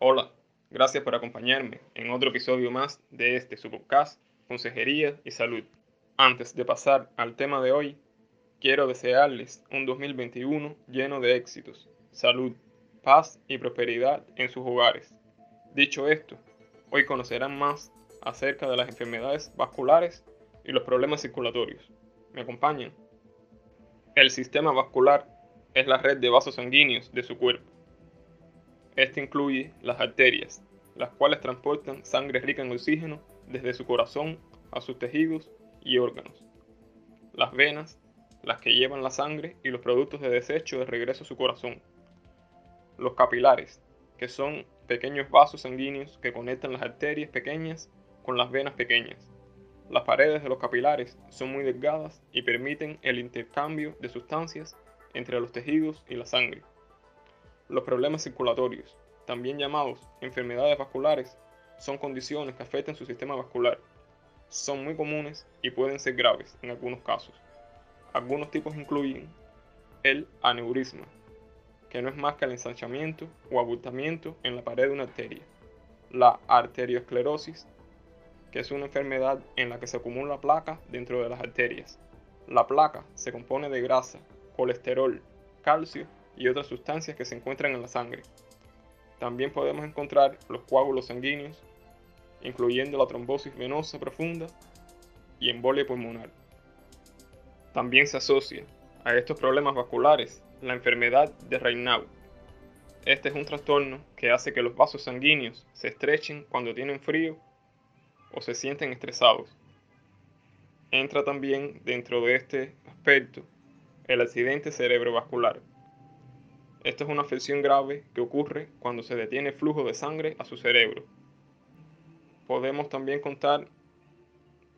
Hola, gracias por acompañarme en otro episodio más de este su podcast, Consejería y Salud. Antes de pasar al tema de hoy, quiero desearles un 2021 lleno de éxitos, salud, paz y prosperidad en sus hogares. Dicho esto, hoy conocerán más acerca de las enfermedades vasculares y los problemas circulatorios. ¿Me acompañan? El sistema vascular es la red de vasos sanguíneos de su cuerpo. Este incluye las arterias, las cuales transportan sangre rica en oxígeno desde su corazón a sus tejidos y órganos. Las venas, las que llevan la sangre y los productos de desecho de regreso a su corazón. Los capilares, que son pequeños vasos sanguíneos que conectan las arterias pequeñas con las venas pequeñas. Las paredes de los capilares son muy delgadas y permiten el intercambio de sustancias entre los tejidos y la sangre. Los problemas circulatorios, también llamados enfermedades vasculares, son condiciones que afectan su sistema vascular. Son muy comunes y pueden ser graves en algunos casos. Algunos tipos incluyen el aneurisma, que no es más que el ensanchamiento o abultamiento en la pared de una arteria. La arteriosclerosis, que es una enfermedad en la que se acumula placa dentro de las arterias. La placa se compone de grasa, colesterol, calcio y otras sustancias que se encuentran en la sangre. También podemos encontrar los coágulos sanguíneos, incluyendo la trombosis venosa profunda y embolia pulmonar. También se asocia a estos problemas vasculares la enfermedad de Raynaud. Este es un trastorno que hace que los vasos sanguíneos se estrechen cuando tienen frío o se sienten estresados. Entra también dentro de este aspecto el accidente cerebrovascular. Esto es una afección grave que ocurre cuando se detiene flujo de sangre a su cerebro. Podemos también contar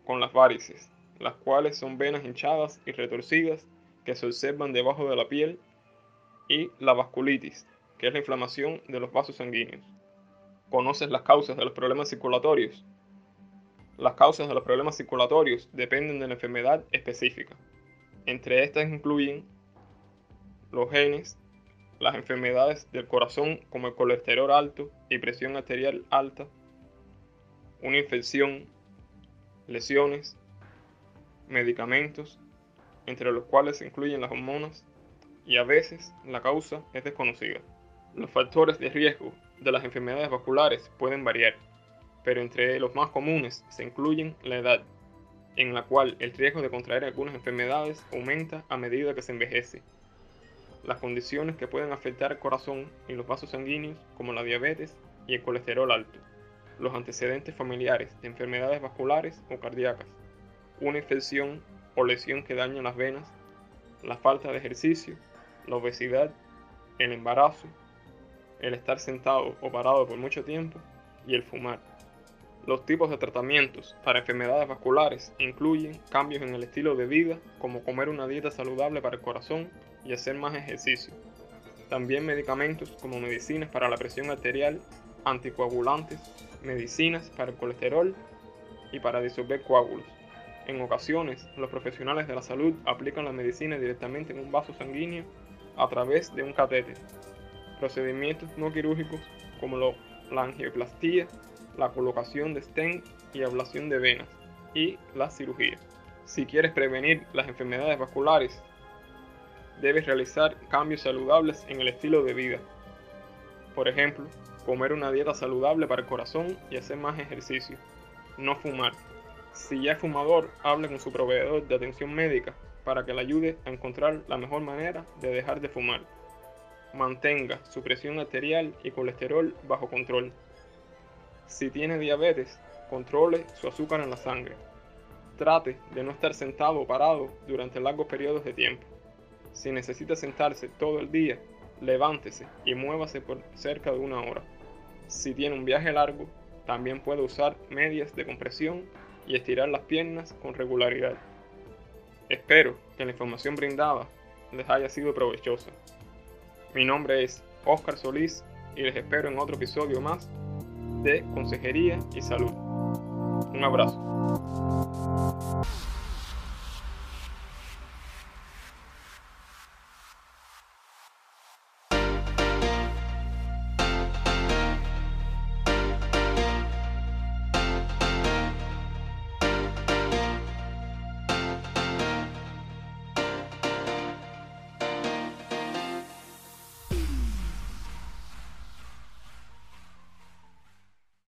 con las varices, las cuales son venas hinchadas y retorcidas que se observan debajo de la piel, y la vasculitis, que es la inflamación de los vasos sanguíneos. ¿Conoces las causas de los problemas circulatorios? Las causas de los problemas circulatorios dependen de la enfermedad específica. Entre estas incluyen los genes, las enfermedades del corazón como el colesterol alto y presión arterial alta, una infección, lesiones, medicamentos, entre los cuales se incluyen las hormonas, y a veces la causa es desconocida. Los factores de riesgo de las enfermedades vasculares pueden variar, pero entre los más comunes se incluyen la edad, en la cual el riesgo de contraer algunas enfermedades aumenta a medida que se envejece. Las condiciones que pueden afectar el corazón y los vasos sanguíneos, como la diabetes y el colesterol alto. Los antecedentes familiares de enfermedades vasculares o cardíacas. Una infección o lesión que daña las venas. La falta de ejercicio. La obesidad. El embarazo. El estar sentado o parado por mucho tiempo. Y el fumar. Los tipos de tratamientos para enfermedades vasculares incluyen cambios en el estilo de vida, como comer una dieta saludable para el corazón y hacer más ejercicio. También medicamentos como medicinas para la presión arterial, anticoagulantes, medicinas para el colesterol y para disolver coágulos. En ocasiones, los profesionales de la salud aplican la medicina directamente en un vaso sanguíneo a través de un catéter. Procedimientos no quirúrgicos como la angioplastía la colocación de stent y ablación de venas y la cirugía. Si quieres prevenir las enfermedades vasculares, debes realizar cambios saludables en el estilo de vida. Por ejemplo, comer una dieta saludable para el corazón y hacer más ejercicio. No fumar. Si ya es fumador, hable con su proveedor de atención médica para que le ayude a encontrar la mejor manera de dejar de fumar. Mantenga su presión arterial y colesterol bajo control. Si tiene diabetes, controle su azúcar en la sangre. Trate de no estar sentado o parado durante largos periodos de tiempo. Si necesita sentarse todo el día, levántese y muévase por cerca de una hora. Si tiene un viaje largo, también puede usar medias de compresión y estirar las piernas con regularidad. Espero que la información brindada les haya sido provechosa. Mi nombre es Oscar Solís y les espero en otro episodio más de Consejería y Salud. Un abrazo.